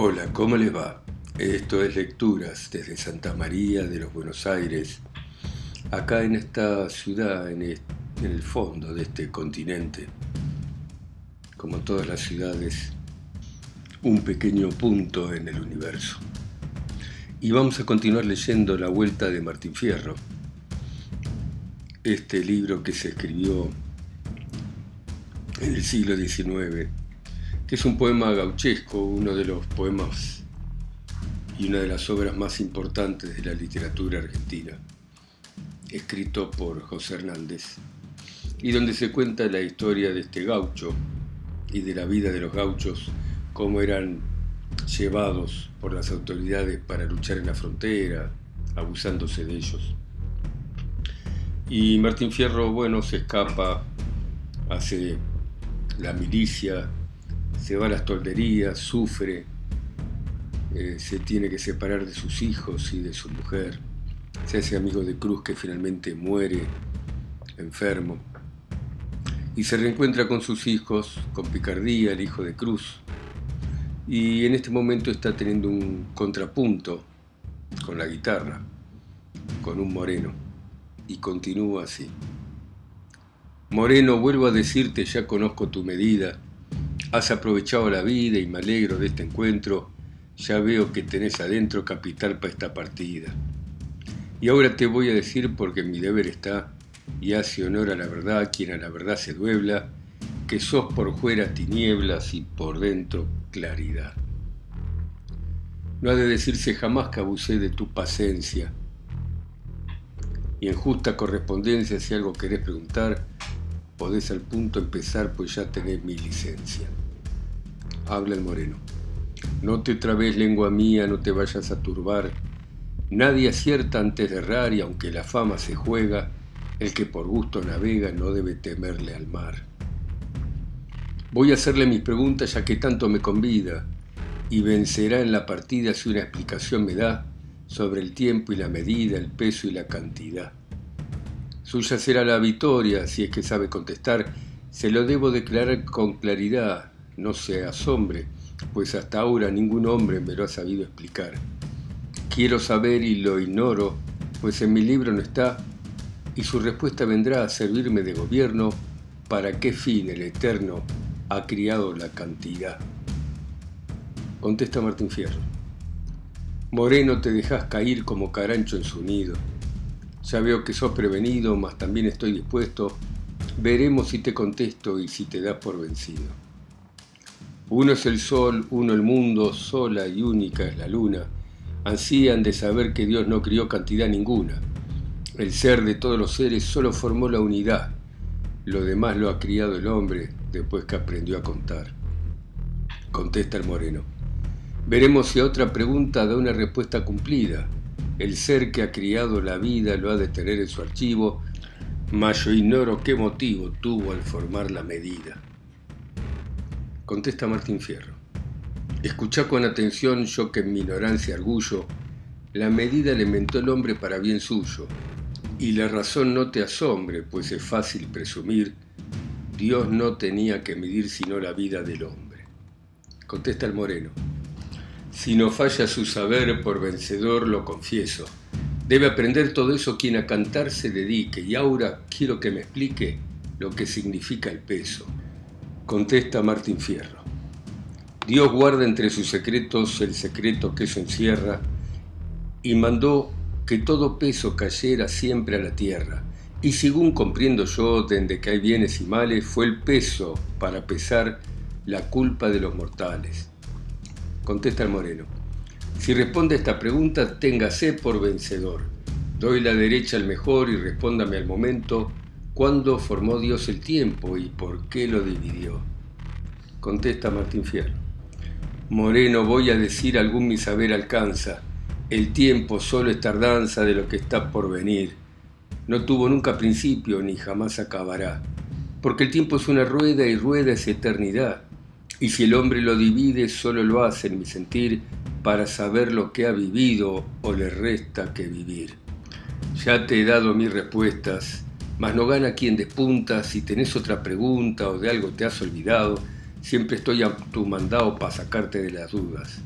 Hola, ¿cómo les va? Esto es Lecturas desde Santa María de los Buenos Aires, acá en esta ciudad, en, el fondo de este continente. Como todas las ciudades, un pequeño punto en el universo. Y vamos a continuar leyendo La Vuelta de Martín Fierro, este libro que se escribió en el siglo XIX que es un poema gauchesco, uno de los poemas y una de las obras más importantes de la literatura argentina, escrito por José Hernández, y donde se cuenta la historia de este gaucho y de la vida de los gauchos, cómo eran llevados por las autoridades para luchar en la frontera, abusándose de ellos. Y Martín Fierro, bueno, se escapa, hace la milicia, se va a las tolderías, sufre, eh, se tiene que separar de sus hijos y de su mujer, se hace amigo de Cruz que finalmente muere enfermo y se reencuentra con sus hijos, con Picardía, el hijo de Cruz, y en este momento está teniendo un contrapunto con la guitarra, con un moreno, y continúa así. Moreno, vuelvo a decirte, ya conozco tu medida, Has aprovechado la vida y me alegro de este encuentro. Ya veo que tenés adentro capital para esta partida. Y ahora te voy a decir porque mi deber está, y hace honor a la verdad quien a la verdad se duebla, que sos por fuera tinieblas y por dentro claridad. No ha de decirse jamás que abusé de tu paciencia. Y en justa correspondencia, si algo querés preguntar, podés al punto empezar, pues ya tenés mi licencia. Habla el moreno. No te trabes lengua mía, no te vayas a turbar. Nadie acierta antes de errar y aunque la fama se juega, el que por gusto navega no debe temerle al mar. Voy a hacerle mis preguntas ya que tanto me convida y vencerá en la partida si una explicación me da sobre el tiempo y la medida, el peso y la cantidad. Suya será la victoria, si es que sabe contestar. Se lo debo declarar con claridad, no se asombre, pues hasta ahora ningún hombre me lo ha sabido explicar. Quiero saber y lo ignoro, pues en mi libro no está, y su respuesta vendrá a servirme de gobierno para qué fin el Eterno ha criado la cantidad. Contesta Martín Fierro. Moreno te dejas caer como carancho en su nido ya veo que sos prevenido, mas también estoy dispuesto. Veremos si te contesto y si te das por vencido. Uno es el sol, uno el mundo, sola y única es la luna. Ansían de saber que Dios no crió cantidad ninguna. El ser de todos los seres solo formó la unidad. Lo demás lo ha criado el hombre después que aprendió a contar. Contesta el moreno. Veremos si a otra pregunta da una respuesta cumplida. El ser que ha criado la vida lo ha de tener en su archivo, mas yo ignoro qué motivo tuvo al formar la medida. Contesta Martín Fierro. Escucha con atención yo que en mi ignorancia orgullo, la medida le inventó el hombre para bien suyo, y la razón no te asombre, pues es fácil presumir, Dios no tenía que medir sino la vida del hombre. Contesta el moreno. Si no falla su saber, por vencedor lo confieso. Debe aprender todo eso quien a cantar se dedique, y ahora quiero que me explique lo que significa el peso. Contesta Martín Fierro. Dios guarda entre sus secretos el secreto que eso encierra, y mandó que todo peso cayera siempre a la tierra. Y según comprendo yo, desde que hay bienes y males, fue el peso para pesar la culpa de los mortales. Contesta el moreno. Si responde esta pregunta, téngase por vencedor. Doy la derecha al mejor y respóndame al momento cuándo formó Dios el tiempo y por qué lo dividió. Contesta Martín Fierro. Moreno, voy a decir algún mi saber alcanza. El tiempo solo es tardanza de lo que está por venir. No tuvo nunca principio ni jamás acabará. Porque el tiempo es una rueda y rueda es eternidad. Y si el hombre lo divide, solo lo hace, en mi sentir, para saber lo que ha vivido o le resta que vivir. Ya te he dado mis respuestas, mas no gana quien despunta, si tenés otra pregunta o de algo te has olvidado, siempre estoy a tu mandado para sacarte de las dudas.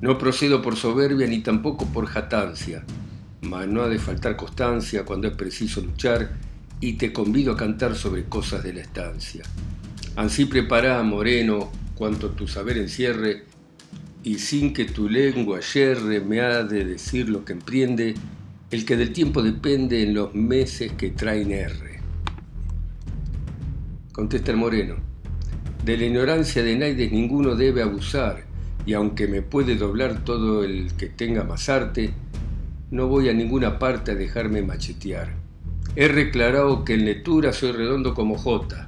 No procedo por soberbia ni tampoco por jatancia, mas no ha de faltar constancia cuando es preciso luchar y te convido a cantar sobre cosas de la estancia. Ansí prepara, moreno, cuanto tu saber encierre, y sin que tu lengua yerre me ha de decir lo que emprende, el que del tiempo depende en los meses que traen R. Contesta el moreno, de la ignorancia de Naides ninguno debe abusar, y aunque me puede doblar todo el que tenga más arte, no voy a ninguna parte a dejarme machetear. He reclarado que en lectura soy redondo como Jota.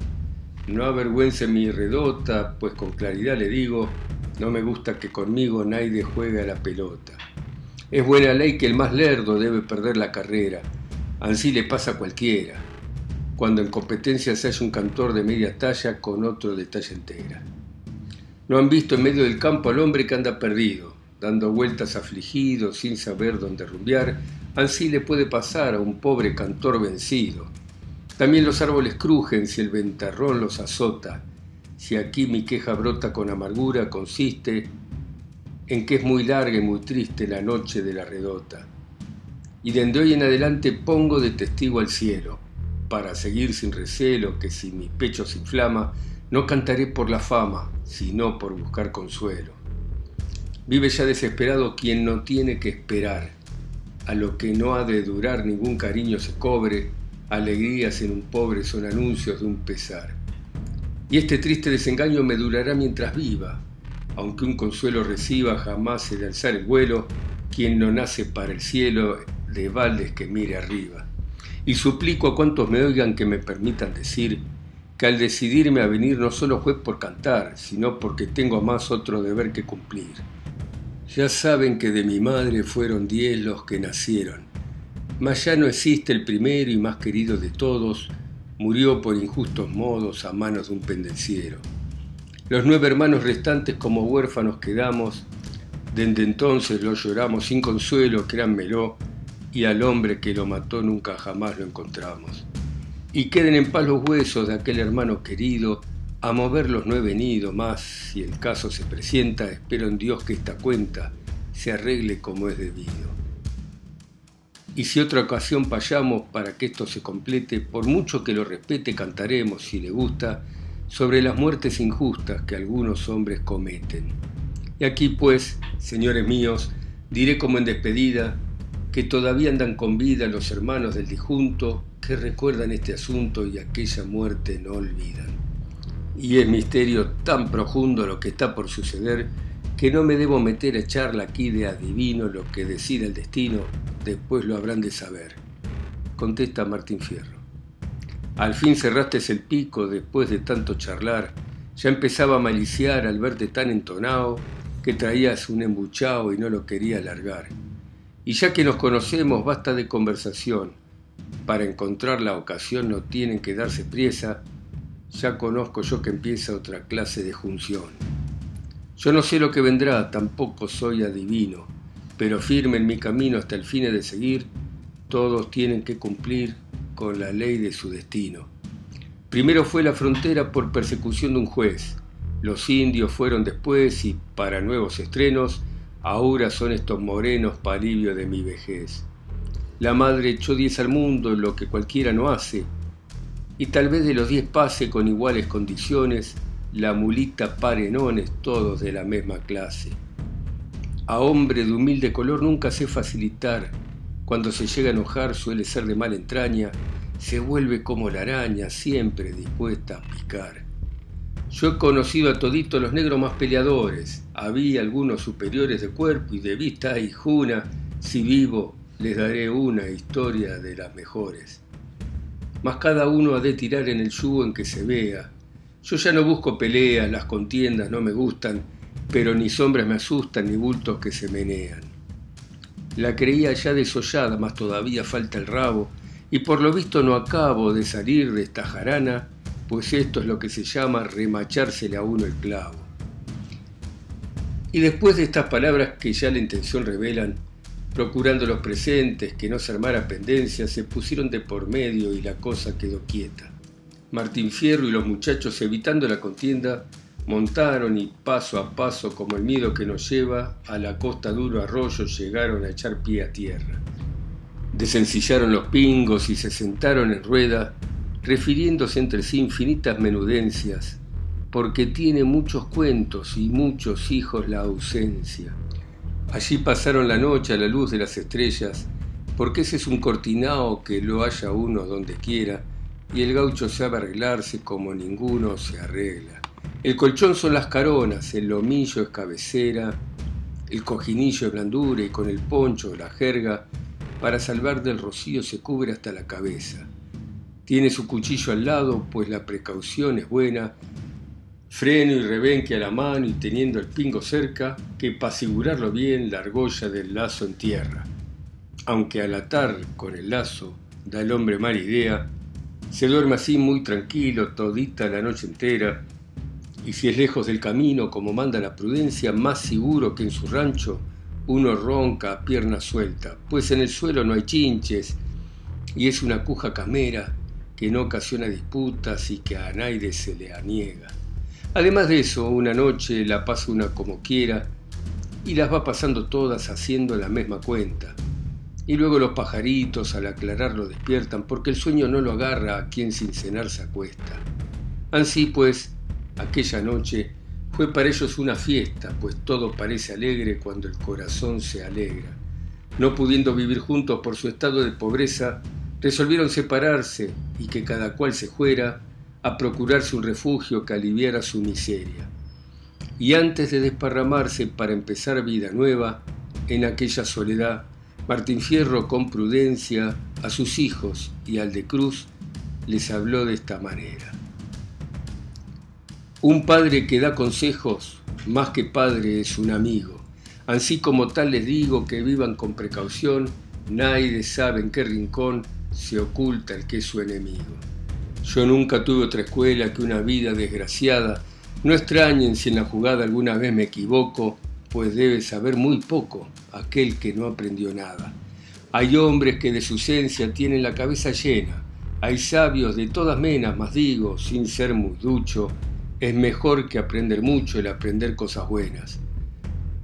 No avergüence mi redota, pues con claridad le digo, no me gusta que conmigo nadie juegue a la pelota. Es buena ley que el más lerdo debe perder la carrera, así le pasa a cualquiera, cuando en competencia se hace un cantor de media talla con otro de talla entera. No han visto en medio del campo al hombre que anda perdido, dando vueltas afligido, sin saber dónde rumbear, así le puede pasar a un pobre cantor vencido. También los árboles crujen si el ventarrón los azota. Si aquí mi queja brota con amargura, consiste en que es muy larga y muy triste la noche de la redota. Y desde hoy en adelante pongo de testigo al cielo, para seguir sin recelo que si mi pecho se inflama, no cantaré por la fama, sino por buscar consuelo. Vive ya desesperado quien no tiene que esperar, a lo que no ha de durar ningún cariño se cobre, alegrías en un pobre son anuncios de un pesar. Y este triste desengaño me durará mientras viva, aunque un consuelo reciba jamás de alzar el vuelo, quien no nace para el cielo de baldes que mire arriba. Y suplico a cuantos me oigan que me permitan decir que al decidirme a venir no solo fue por cantar, sino porque tengo más otro deber que cumplir. Ya saben que de mi madre fueron diez los que nacieron, mas ya no existe el primero y más querido de todos, murió por injustos modos a manos de un pendenciero. Los nueve hermanos restantes como huérfanos quedamos, desde entonces lo lloramos sin consuelo, créanmelo, y al hombre que lo mató nunca jamás lo encontramos. Y queden en paz los huesos de aquel hermano querido, a moverlos no he venido más, si el caso se presenta, espero en Dios que esta cuenta se arregle como es debido. Y si otra ocasión payamos para que esto se complete, por mucho que lo respete, cantaremos, si le gusta, sobre las muertes injustas que algunos hombres cometen. Y aquí pues, señores míos, diré como en despedida que todavía andan con vida los hermanos del dijunto que recuerdan este asunto y aquella muerte no olvidan. Y es misterio tan profundo lo que está por suceder que no me debo meter a echarla aquí de adivino lo que decida el destino, después lo habrán de saber. Contesta Martín Fierro. Al fin cerraste el pico después de tanto charlar. Ya empezaba a maliciar al verte tan entonado que traías un embuchao y no lo quería largar. Y ya que nos conocemos, basta de conversación. Para encontrar la ocasión no tienen que darse priesa. Ya conozco yo que empieza otra clase de junción. Yo no sé lo que vendrá, tampoco soy adivino, pero firme en mi camino hasta el fin de seguir, todos tienen que cumplir con la ley de su destino. Primero fue la frontera por persecución de un juez, los indios fueron después y para nuevos estrenos, ahora son estos morenos palivio de mi vejez. La madre echó diez al mundo, lo que cualquiera no hace, y tal vez de los diez pase con iguales condiciones, la mulita parenones todos de la misma clase. A hombre de humilde color nunca sé facilitar, cuando se llega a enojar suele ser de mala entraña, se vuelve como la araña, siempre dispuesta a picar. Yo he conocido a toditos los negros más peleadores, había algunos superiores de cuerpo y de vista y juna, si vivo les daré una historia de las mejores. Mas cada uno ha de tirar en el yugo en que se vea. Yo ya no busco peleas, las contiendas no me gustan, pero ni sombras me asustan ni bultos que se menean. La creía ya desollada, mas todavía falta el rabo, y por lo visto no acabo de salir de esta jarana, pues esto es lo que se llama remachársele a uno el clavo. Y después de estas palabras que ya la intención revelan, procurando los presentes que no se armara pendencia, se pusieron de por medio y la cosa quedó quieta. Martín Fierro y los muchachos, evitando la contienda, Montaron y paso a paso, como el miedo que nos lleva, a la costa duro arroyo llegaron a echar pie a tierra. Desencillaron los pingos y se sentaron en rueda, refiriéndose entre sí infinitas menudencias, porque tiene muchos cuentos y muchos hijos la ausencia. Allí pasaron la noche a la luz de las estrellas, porque ese es un cortinao que lo haya uno donde quiera, y el gaucho sabe arreglarse como ninguno se arregla. El colchón son las caronas, el lomillo es cabecera, el cojinillo es blandura y con el poncho la jerga, para salvar del rocío se cubre hasta la cabeza. Tiene su cuchillo al lado, pues la precaución es buena, freno y rebenque a la mano y teniendo el pingo cerca, que para asegurarlo bien la argolla del lazo en tierra. Aunque al atar con el lazo da el hombre mala idea, se duerme así muy tranquilo todita la noche entera, y si es lejos del camino, como manda la prudencia, más seguro que en su rancho, uno ronca a pierna suelta, pues en el suelo no hay chinches, y es una cuja camera que no ocasiona disputas y que a nadie se le aniega. Además de eso, una noche la pasa una como quiera, y las va pasando todas haciendo la misma cuenta. Y luego los pajaritos al aclarar lo despiertan, porque el sueño no lo agarra a quien sin cenar se acuesta. Así pues, Aquella noche fue para ellos una fiesta, pues todo parece alegre cuando el corazón se alegra. No pudiendo vivir juntos por su estado de pobreza, resolvieron separarse y que cada cual se fuera a procurarse un refugio que aliviara su miseria. Y antes de desparramarse para empezar vida nueva, en aquella soledad, Martín Fierro con prudencia a sus hijos y al de Cruz les habló de esta manera. Un padre que da consejos, más que padre, es un amigo. Así como tal les digo que vivan con precaución, nadie sabe en qué rincón se oculta el que es su enemigo. Yo nunca tuve otra escuela que una vida desgraciada. No extrañen si en la jugada alguna vez me equivoco, pues debe saber muy poco aquel que no aprendió nada. Hay hombres que de su esencia tienen la cabeza llena. Hay sabios de todas menas, más digo, sin ser muy ducho, es mejor que aprender mucho el aprender cosas buenas.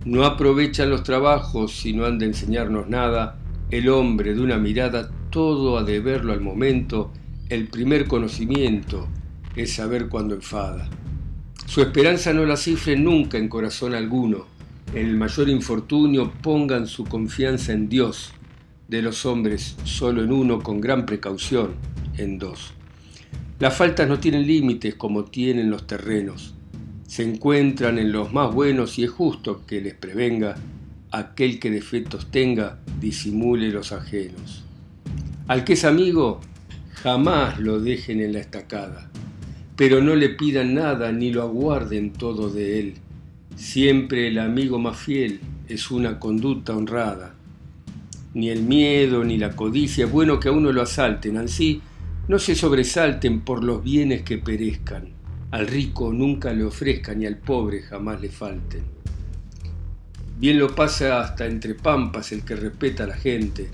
No aprovechan los trabajos si no han de enseñarnos nada. El hombre de una mirada todo ha de verlo al momento. El primer conocimiento es saber cuándo enfada. Su esperanza no la cifre nunca en corazón alguno. En el mayor infortunio pongan su confianza en Dios. De los hombres solo en uno con gran precaución, en dos. Las faltas no tienen límites como tienen los terrenos. Se encuentran en los más buenos y es justo que les prevenga aquel que defectos tenga, disimule los ajenos. Al que es amigo, jamás lo dejen en la estacada, pero no le pidan nada ni lo aguarden todo de él. Siempre el amigo más fiel es una conducta honrada. Ni el miedo ni la codicia es bueno que a uno lo asalten, así no se sobresalten por los bienes que perezcan, al rico nunca le ofrezcan y al pobre jamás le falten. Bien lo pasa hasta entre pampas el que respeta a la gente.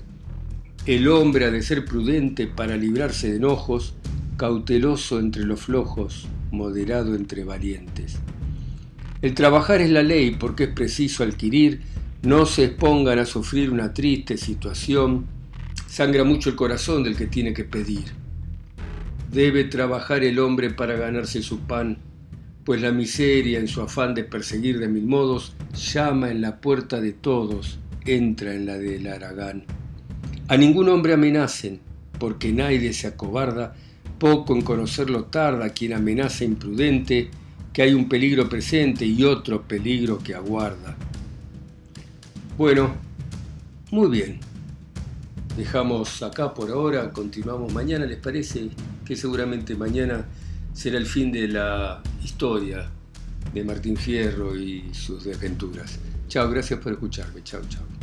El hombre ha de ser prudente para librarse de enojos, cauteloso entre los flojos, moderado entre valientes. El trabajar es la ley porque es preciso adquirir, no se expongan a sufrir una triste situación, sangra mucho el corazón del que tiene que pedir. Debe trabajar el hombre para ganarse su pan, pues la miseria en su afán de perseguir de mil modos llama en la puerta de todos, entra en la del Aragán. A ningún hombre amenacen, porque nadie se acobarda, poco en conocerlo tarda quien amenaza imprudente, que hay un peligro presente y otro peligro que aguarda. Bueno, muy bien. Dejamos acá por ahora, continuamos mañana, ¿les parece? Que seguramente mañana será el fin de la historia de Martín Fierro y sus desventuras. Chao, gracias por escucharme. Chao, chao.